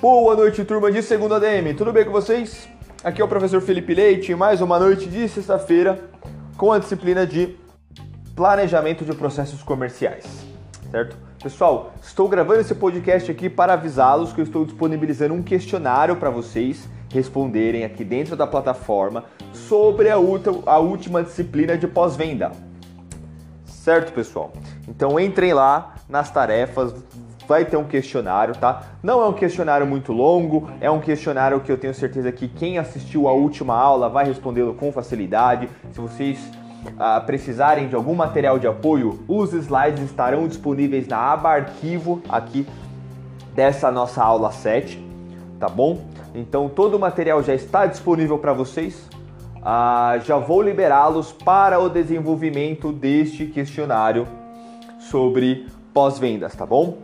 Boa noite, turma de segunda ADM. Tudo bem com vocês? Aqui é o professor Felipe Leite, mais uma noite de sexta-feira com a disciplina de planejamento de processos comerciais, certo? Pessoal, estou gravando esse podcast aqui para avisá-los que eu estou disponibilizando um questionário para vocês responderem aqui dentro da plataforma sobre a, a última disciplina de pós-venda. Certo, pessoal? Então entrem lá nas tarefas, vai ter um questionário, tá? Não é um questionário muito longo, é um questionário que eu tenho certeza que quem assistiu a última aula vai respondê-lo com facilidade. Se vocês ah, precisarem de algum material de apoio, os slides estarão disponíveis na aba arquivo aqui dessa nossa aula 7, tá bom? Então todo o material já está disponível para vocês. Ah, já vou liberá-los para o desenvolvimento deste questionário sobre pós-vendas, tá bom?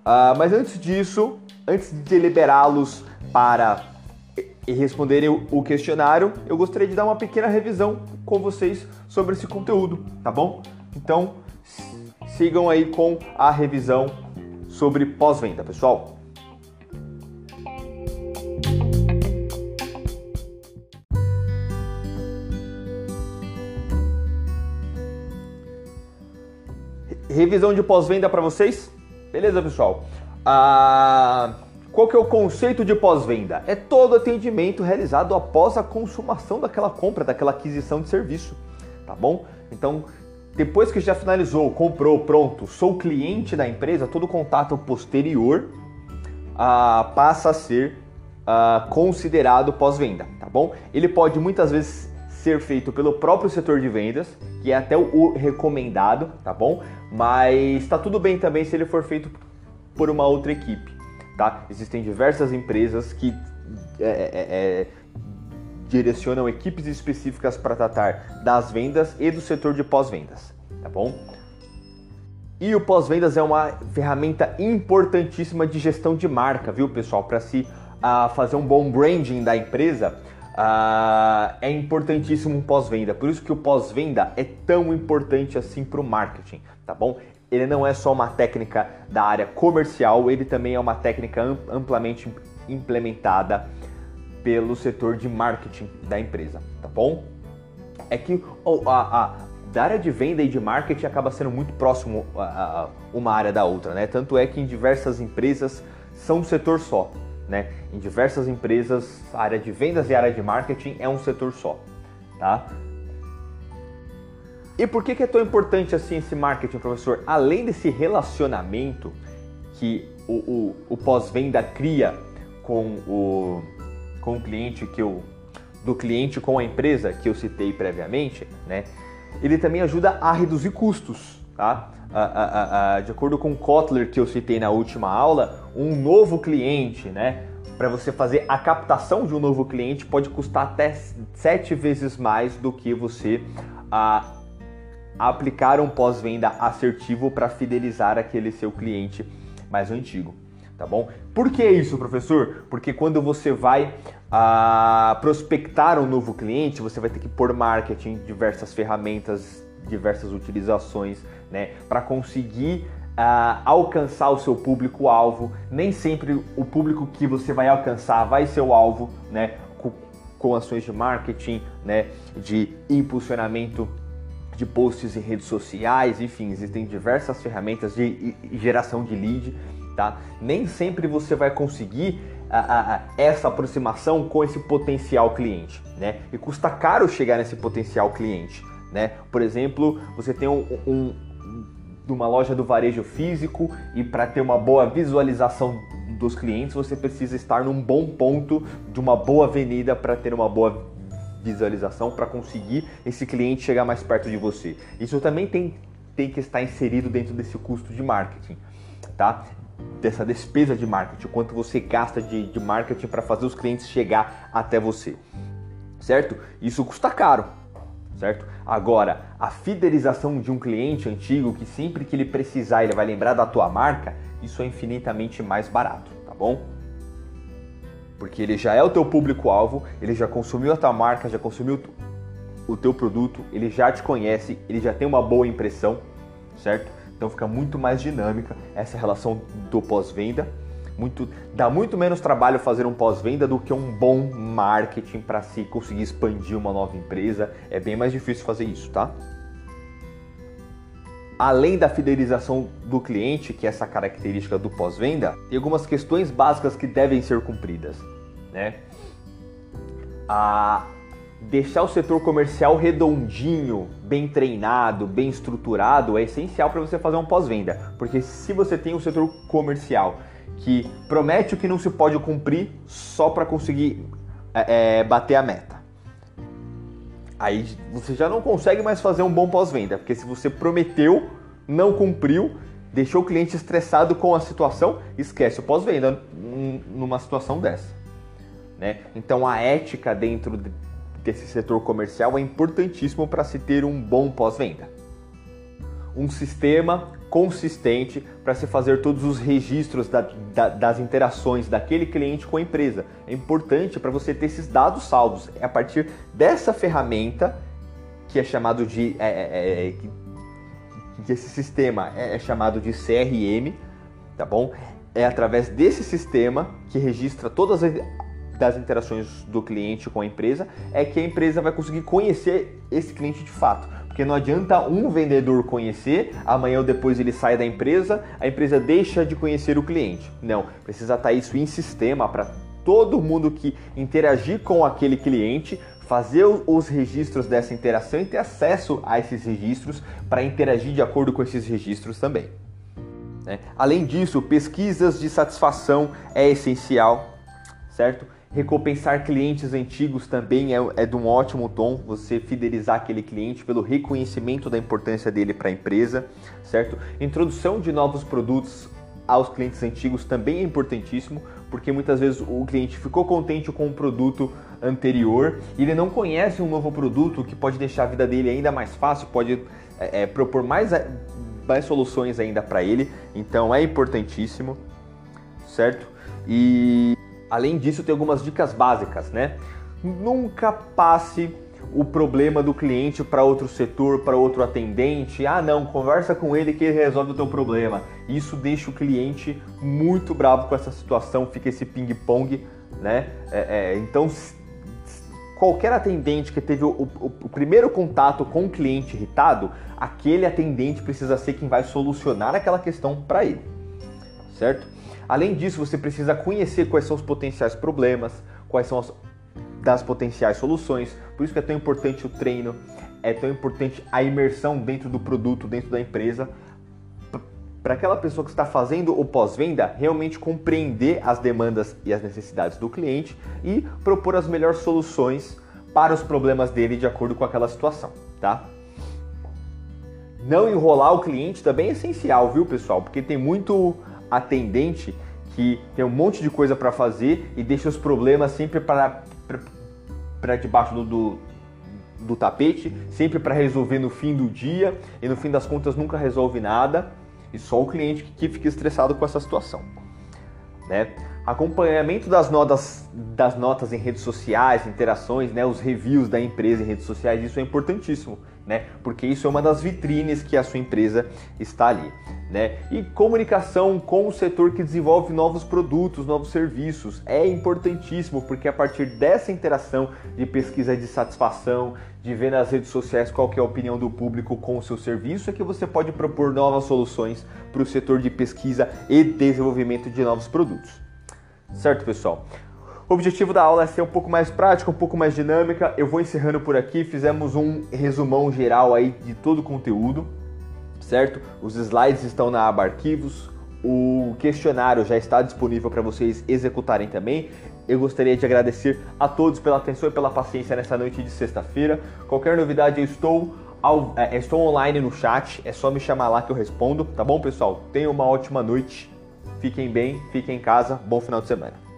Uh, mas antes disso, antes de liberá-los para responderem o questionário, eu gostaria de dar uma pequena revisão com vocês sobre esse conteúdo, tá bom? Então, sigam aí com a revisão sobre pós-venda, pessoal. Revisão de pós-venda para vocês? Beleza, pessoal? Ah, qual que é o conceito de pós-venda? É todo atendimento realizado após a consumação daquela compra, daquela aquisição de serviço, tá bom? Então, depois que já finalizou, comprou, pronto, sou cliente da empresa, todo contato posterior ah, passa a ser ah, considerado pós-venda, tá bom? Ele pode muitas vezes ser feito pelo próprio setor de vendas, que é até o recomendado, tá bom? Mas está tudo bem também se ele for feito por uma outra equipe, tá? Existem diversas empresas que é, é, é, é direcionam equipes específicas para tratar das vendas e do setor de pós-vendas, tá bom? E o pós-vendas é uma ferramenta importantíssima de gestão de marca, viu, pessoal? Para se uh, fazer um bom branding da empresa, uh, é importantíssimo um pós-venda. Por isso que o pós-venda é tão importante assim para o marketing, tá bom? Ele não é só uma técnica da área comercial, ele também é uma técnica amplamente implementada pelo setor de marketing da empresa, tá bom? É que oh, a, a, da área de venda e de marketing acaba sendo muito próximo a, a, uma área da outra, né? Tanto é que em diversas empresas são um setor só. Né? Em diversas empresas, a área de vendas e a área de marketing é um setor só, tá? E por que, que é tão importante assim esse marketing, professor? Além desse relacionamento que o, o, o pós-venda cria com o, com o cliente que eu do cliente com a empresa que eu citei previamente, né? Ele também ajuda a reduzir custos, tá? de acordo com o Kotler que eu citei na última aula, um novo cliente, né? Para você fazer a captação de um novo cliente pode custar até sete vezes mais do que você aplicar um pós-venda assertivo para fidelizar aquele seu cliente mais antigo, tá bom? Por que isso, professor? Porque quando você vai prospectar um novo cliente, você vai ter que pôr marketing, diversas ferramentas, diversas utilizações né, para conseguir uh, alcançar o seu público-alvo. Nem sempre o público que você vai alcançar vai ser o alvo, né, com, com ações de marketing, né, de impulsionamento de posts em redes sociais, enfim, existem diversas ferramentas de geração de lead, tá? Nem sempre você vai conseguir a, a, essa aproximação com esse potencial cliente, né? E custa caro chegar nesse potencial cliente, né? Por exemplo, você tem um, um uma loja do varejo físico e para ter uma boa visualização dos clientes, você precisa estar num bom ponto de uma boa avenida para ter uma boa visualização para conseguir esse cliente chegar mais perto de você. Isso também tem, tem que estar inserido dentro desse custo de marketing, tá? Dessa despesa de marketing, quanto você gasta de, de marketing para fazer os clientes chegar até você, certo? Isso custa caro, certo? Agora, a fidelização de um cliente antigo que sempre que ele precisar ele vai lembrar da tua marca, isso é infinitamente mais barato, tá bom? Porque ele já é o teu público-alvo, ele já consumiu a tua marca, já consumiu o teu produto, ele já te conhece, ele já tem uma boa impressão certo? Então fica muito mais dinâmica essa relação do pós-venda. Muito, dá muito menos trabalho fazer um pós-venda do que um bom marketing para se conseguir expandir uma nova empresa. É bem mais difícil fazer isso, tá? Além da fidelização do cliente, que é essa característica do pós-venda, tem algumas questões básicas que devem ser cumpridas, né? A deixar o setor comercial redondinho, bem treinado, bem estruturado é essencial para você fazer um pós-venda. Porque se você tem um setor comercial que promete o que não se pode cumprir só para conseguir é, é, bater a meta, aí você já não consegue mais fazer um bom pós-venda. Porque se você prometeu, não cumpriu, deixou o cliente estressado com a situação, esquece o pós-venda numa situação dessa. Né? Então a ética dentro desse setor comercial é importantíssimo para se ter um bom pós-venda. Um sistema consistente para se fazer todos os registros da, da, das interações daquele cliente com a empresa. É importante para você ter esses dados salvos. É a partir dessa ferramenta que é chamado de é, é, é, que esse sistema é, é chamado de CRM, tá bom? É através desse sistema que registra todas as das interações do cliente com a empresa é que a empresa vai conseguir conhecer esse cliente de fato. Porque não adianta um vendedor conhecer, amanhã ou depois ele sai da empresa, a empresa deixa de conhecer o cliente. Não, precisa estar isso em sistema para todo mundo que interagir com aquele cliente fazer os registros dessa interação e ter acesso a esses registros para interagir de acordo com esses registros também. Né? Além disso, pesquisas de satisfação é essencial, certo? Recompensar clientes antigos também é, é de um ótimo tom, você fidelizar aquele cliente pelo reconhecimento da importância dele para a empresa, certo? Introdução de novos produtos aos clientes antigos também é importantíssimo, porque muitas vezes o cliente ficou contente com o produto anterior e ele não conhece um novo produto que pode deixar a vida dele ainda mais fácil, pode é, é propor mais, mais soluções ainda para ele, então é importantíssimo, certo? E Além disso, tem algumas dicas básicas, né? Nunca passe o problema do cliente para outro setor, para outro atendente. Ah, não, conversa com ele que ele resolve o teu problema. Isso deixa o cliente muito bravo com essa situação, fica esse ping-pong, né? É, é, então, qualquer atendente que teve o, o, o, primeiro contato com o cliente irritado, aquele atendente precisa ser quem vai solucionar aquela questão para ele, certo? Além disso, você precisa conhecer quais são os potenciais problemas, quais são as das potenciais soluções. Por isso que é tão importante o treino, é tão importante a imersão dentro do produto, dentro da empresa, para aquela pessoa que está fazendo o pós-venda realmente compreender as demandas e as necessidades do cliente e propor as melhores soluções para os problemas dele de acordo com aquela situação, tá? Não enrolar o cliente também é essencial, viu, pessoal? Porque tem muito atendente que tem um monte de coisa para fazer e deixa os problemas sempre para para debaixo do, do, do, tapete, sempre para resolver no fim do dia e no fim das contas nunca resolve nada e só o cliente que, fica estressado com essa situação, né? Acompanhamento das notas, das notas em redes sociais, interações, né, os reviews da empresa em redes sociais, isso é importantíssimo, né? Porque isso é uma das vitrines que a sua empresa está ali, né? E comunicação com o setor que desenvolve novos produtos, novos serviços, é importantíssimo, porque a partir dessa interação de pesquisa de satisfação, de ver nas redes sociais qual é a opinião do público com o seu serviço, é que você pode propor novas soluções para o setor de pesquisa e desenvolvimento de novos produtos. Certo, pessoal? O objetivo da aula é ser um pouco mais prática, um pouco mais dinâmica. Eu vou encerrando por aqui. Fizemos um resumão geral aí de todo o conteúdo, certo? Os slides estão na aba arquivos. O questionário já está disponível para vocês executarem também. Eu gostaria de agradecer a todos pela atenção e pela paciência nessa noite de sexta-feira. Qualquer novidade, eu estou, ao, é, estou online no chat. É só me chamar lá que eu respondo, tá bom, pessoal? Tenham uma ótima noite. Fiquem bem, fiquem em casa. Bom final de semana.